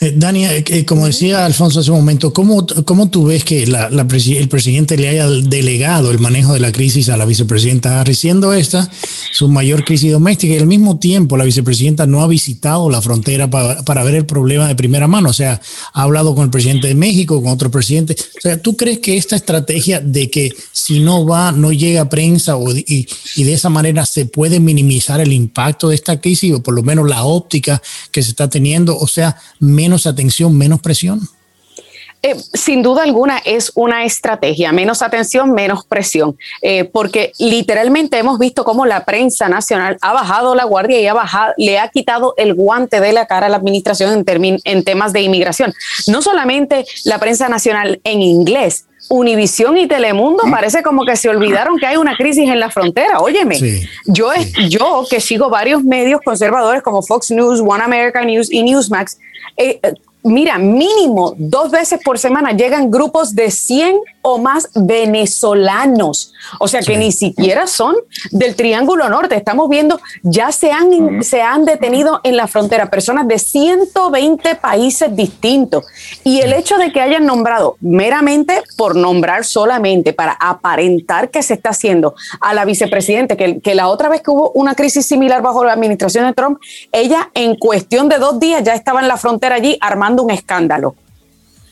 Eh, Dania, eh, eh, como decía Alfonso hace un momento, ¿cómo, cómo tú ves que la, el presidente le haya delegado el manejo de la crisis a la vicepresidenta siendo esta su mayor crisis doméstica y al mismo tiempo la vicepresidenta no ha visitado la frontera para, para ver el problema de primera mano? O sea, ha hablado con el presidente de México, con otro presidente. O sea, ¿tú crees que esta estrategia de que si no va, no llega prensa o, y, y de esa manera se puede minimizar el impacto de esta crisis o por lo menos la óptica que se está teniendo? O sea, menos atención, menos presión? Eh, sin duda alguna es una estrategia, menos atención, menos presión, eh, porque literalmente hemos visto cómo la prensa nacional ha bajado la guardia y ha bajado, le ha quitado el guante de la cara a la administración en, en temas de inmigración. No solamente la prensa nacional en inglés, Univisión y Telemundo parece como que se olvidaron que hay una crisis en la frontera. Óyeme, yo, yo que sigo varios medios conservadores como Fox News, One America News y Newsmax, eh, mira, mínimo dos veces por semana llegan grupos de 100 o más venezolanos, o sea que ni siquiera son del Triángulo Norte. Estamos viendo, ya se han, se han detenido en la frontera personas de 120 países distintos. Y el hecho de que hayan nombrado meramente por nombrar solamente, para aparentar que se está haciendo a la vicepresidenta, que, que la otra vez que hubo una crisis similar bajo la administración de Trump, ella en cuestión de dos días ya estaba en la frontera allí armando un escándalo.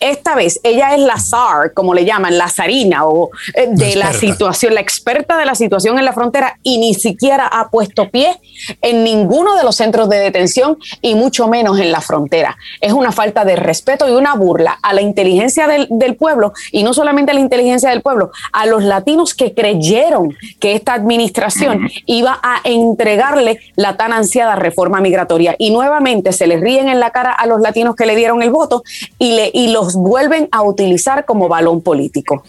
Esta vez ella es la SAR, como le llaman, la zarina o eh, de la, situación, la experta de la situación en la frontera y ni siquiera ha puesto pie en ninguno de los centros de detención y mucho menos en la frontera. Es una falta de respeto y una burla a la inteligencia del, del pueblo y no solamente a la inteligencia del pueblo, a los latinos que creyeron que esta administración iba a entregarle la tan ansiada reforma migratoria. Y nuevamente se les ríen en la cara a los latinos que le dieron el voto y, le, y los vuelven a utilizar como balón político.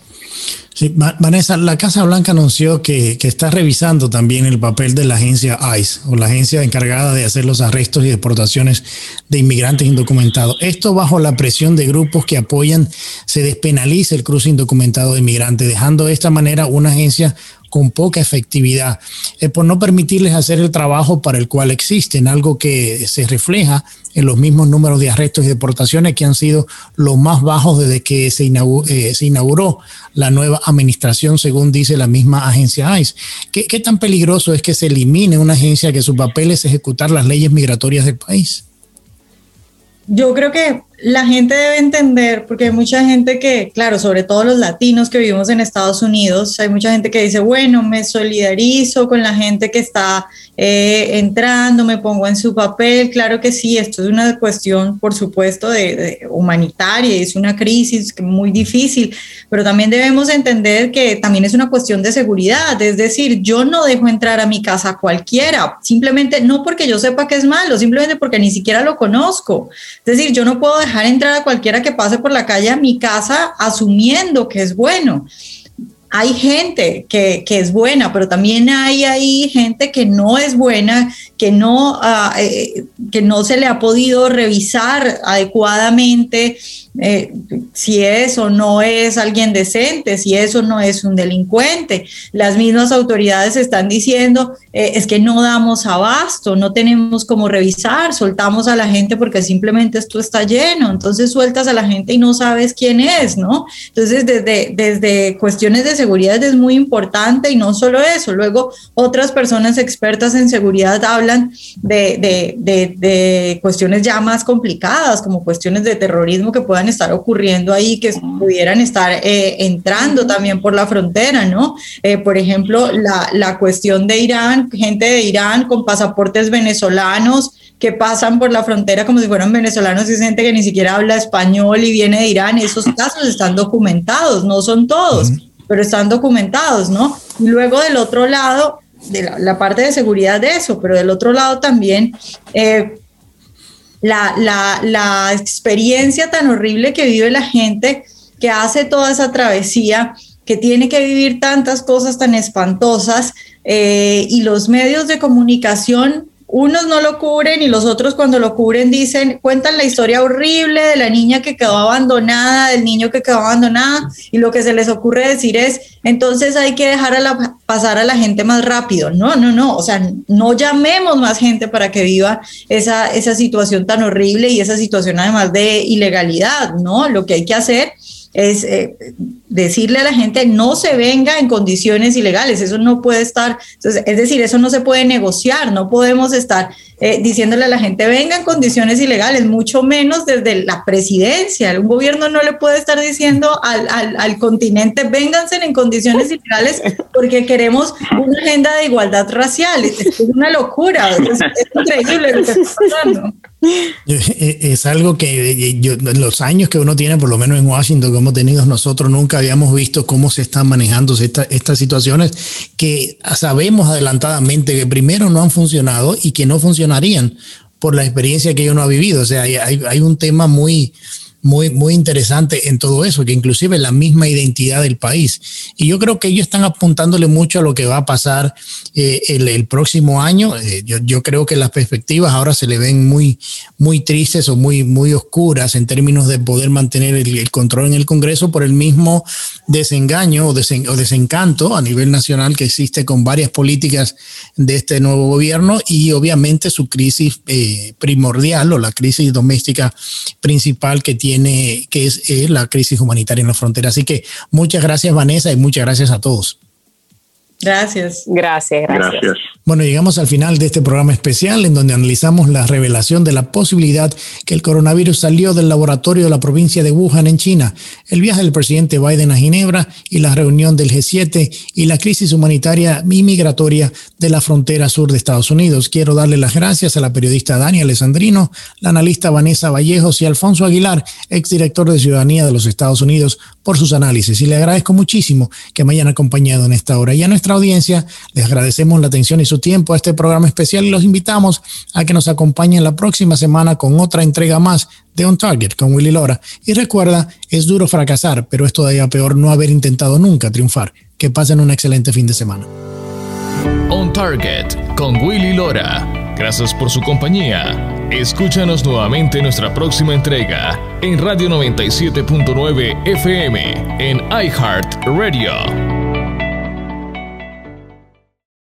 Sí, Vanessa, la Casa Blanca anunció que, que, está revisando también el papel de la agencia ICE o la agencia encargada de hacer los arrestos y deportaciones de inmigrantes indocumentados. Esto bajo la presión de grupos que apoyan se despenalice el cruce indocumentado de inmigrantes, dejando de esta manera una agencia con poca efectividad, por no permitirles hacer el trabajo para el cual existen, algo que se refleja en los mismos números de arrestos y deportaciones que han sido los más bajos desde que se inauguró, eh, la nueva administración, según dice la misma agencia ICE. ¿Qué, ¿Qué tan peligroso es que se elimine una agencia que su papel es ejecutar las leyes migratorias del país? Yo creo que la gente debe entender, porque hay mucha gente que, claro, sobre todo los latinos que vivimos en Estados Unidos, hay mucha gente que dice, bueno, me solidarizo con la gente que está eh, entrando, me pongo en su papel. Claro que sí, esto es una cuestión, por supuesto, de, de humanitaria, es una crisis muy difícil, pero también debemos entender que también es una cuestión de seguridad, es decir, yo no dejo entrar a mi casa a cualquiera, simplemente no porque yo sepa que es malo, simplemente porque ni siquiera lo conozco. Es decir, yo no puedo dejar dejar entrar a cualquiera que pase por la calle a mi casa asumiendo que es bueno. Hay gente que, que, es buena, pero también hay ahí gente que no es buena, que no, uh, eh, que no se le ha podido revisar adecuadamente eh, si es o no es alguien decente, si es o no es un delincuente. Las mismas autoridades están diciendo, eh, es que no damos abasto, no tenemos cómo revisar, soltamos a la gente porque simplemente esto está lleno, entonces sueltas a la gente y no sabes quién es, ¿no? Entonces, desde, desde cuestiones de seguridad es muy importante y no solo eso, luego otras personas expertas en seguridad hablan de, de, de, de cuestiones ya más complicadas, como cuestiones de terrorismo que puedan estar ocurriendo ahí, que pudieran estar eh, entrando también por la frontera, ¿no? Eh, por ejemplo, la, la cuestión de Irán, gente de Irán con pasaportes venezolanos que pasan por la frontera como si fueran venezolanos y gente que ni siquiera habla español y viene de Irán, esos casos están documentados, no son todos, pero están documentados, ¿no? Y luego del otro lado, de la, parte de seguridad de eso, pero del otro lado también, eh, la, la, experiencia tan horrible que vive la gente que hace toda esa travesía, que tiene que vivir tantas cosas tan espantosas eh, y los medios de comunicación unos no lo cubren y los otros cuando lo cubren dicen, cuentan la historia horrible de la niña que quedó abandonada, del niño que quedó abandonada y lo que se les ocurre decir es, entonces hay que dejar a la, pasar a la gente más rápido. No, no, no, o sea, no llamemos más gente para que viva esa, esa situación tan horrible y esa situación además de ilegalidad, ¿no? Lo que hay que hacer es eh, decirle a la gente no se venga en condiciones ilegales, eso no puede estar, es decir, eso no se puede negociar, no podemos estar eh, diciéndole a la gente venga en condiciones ilegales, mucho menos desde la presidencia, un gobierno no le puede estar diciendo al, al, continente vénganse en condiciones ilegales porque queremos una agenda de igualdad racial, es, una locura, es. Eh, es algo que los años que uno tiene, por lo menos en Washington, que hemos tenido nosotros, nunca habíamos visto cómo se están manejando esta, estas situaciones que sabemos adelantadamente que primero no han funcionado y que no funcionarían por la experiencia que uno ha vivido. O sea, hay, hay un tema muy, muy, muy interesante en todo eso, que inclusive la misma identidad del país. Y yo creo que ellos están apuntándole mucho a lo que va a pasar eh, el, próximo año. Eh, yo, yo, creo que las perspectivas ahora se le ven muy, muy tristes o muy, muy oscuras en términos de poder mantener el, el control en el Congreso por el mismo desengaño o, desen, o, desencanto a nivel nacional que existe con varias políticas de este nuevo gobierno y obviamente su crisis eh, primordial o la crisis doméstica principal que tiene tiene, que es eh, la crisis humanitaria en la frontera. Así que muchas gracias, Vanessa, y muchas gracias a todos. Gracias. Gracias, gracias. gracias. Bueno, llegamos al final de este programa especial en donde analizamos la revelación de la posibilidad que el coronavirus salió del laboratorio de la provincia de Wuhan en China, el viaje del presidente Biden a Ginebra y la reunión del G7 y la crisis humanitaria y migratoria de la frontera sur de Estados Unidos. Quiero darle las gracias a la periodista Dani Alessandrino, la analista Vanessa Vallejos y Alfonso Aguilar, exdirector de Ciudadanía de los Estados Unidos, por sus análisis. Y le agradezco muchísimo que me hayan acompañado en esta hora. Y a nuestra audiencia les agradecemos la atención y su tiempo a este programa especial y los invitamos a que nos acompañen la próxima semana con otra entrega más de On Target con Willy Lora. Y recuerda, es duro fracasar, pero es todavía peor no haber intentado nunca triunfar. Que pasen un excelente fin de semana. On Target con Willy Lora. Gracias por su compañía. Escúchanos nuevamente en nuestra próxima entrega en Radio 97.9 FM en iHeart Radio.